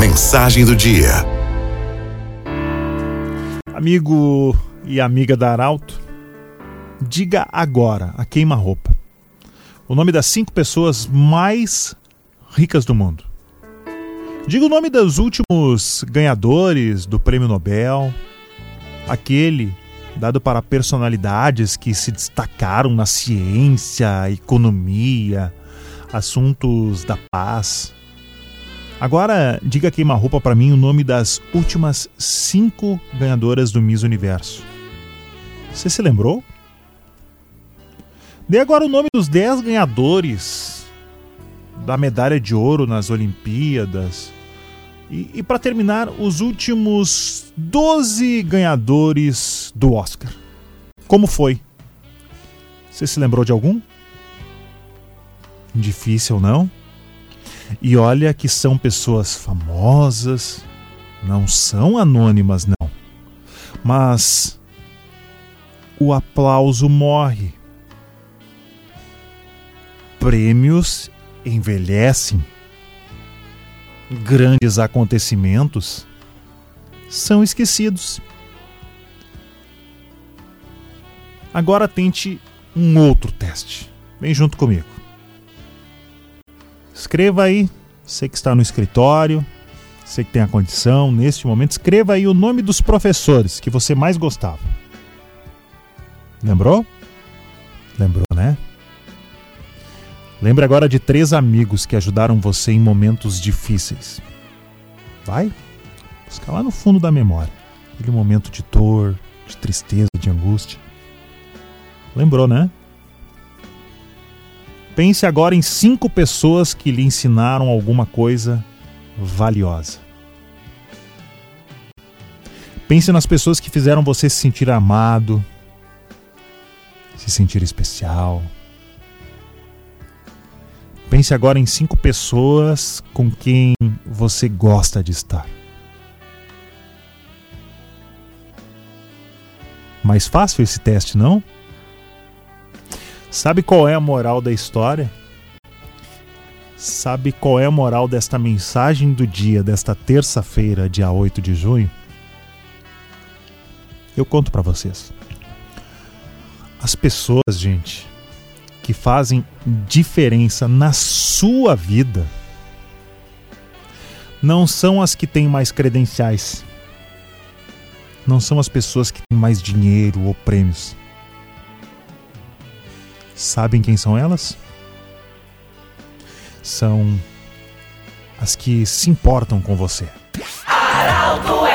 Mensagem do dia. Amigo e amiga da Arauto, diga agora a queima-roupa o nome das cinco pessoas mais ricas do mundo. Diga o nome dos últimos ganhadores do Prêmio Nobel, aquele dado para personalidades que se destacaram na ciência, economia, assuntos da paz. Agora, diga queima-roupa para mim o nome das últimas cinco ganhadoras do Miss Universo. Você se lembrou? Dê agora o nome dos dez ganhadores da medalha de ouro nas Olimpíadas. E, e para terminar, os últimos 12 ganhadores do Oscar. Como foi? Você se lembrou de algum? Difícil, não? E olha que são pessoas famosas, não são anônimas, não. Mas o aplauso morre. Prêmios envelhecem. Grandes acontecimentos são esquecidos. Agora tente um outro teste. Vem junto comigo. Escreva aí, você que está no escritório, você que tem a condição, neste momento, escreva aí o nome dos professores que você mais gostava. Lembrou? Lembrou, né? Lembre agora de três amigos que ajudaram você em momentos difíceis. Vai, busca lá no fundo da memória. Aquele momento de dor, de tristeza, de angústia. Lembrou, né? Pense agora em cinco pessoas que lhe ensinaram alguma coisa valiosa. Pense nas pessoas que fizeram você se sentir amado, se sentir especial. Pense agora em cinco pessoas com quem você gosta de estar. Mais fácil esse teste, não? Sabe qual é a moral da história? Sabe qual é a moral desta mensagem do dia, desta terça-feira, dia 8 de junho? Eu conto para vocês. As pessoas, gente, que fazem diferença na sua vida não são as que têm mais credenciais. Não são as pessoas que têm mais dinheiro ou prêmios Sabem quem são elas? São as que se importam com você. Araldo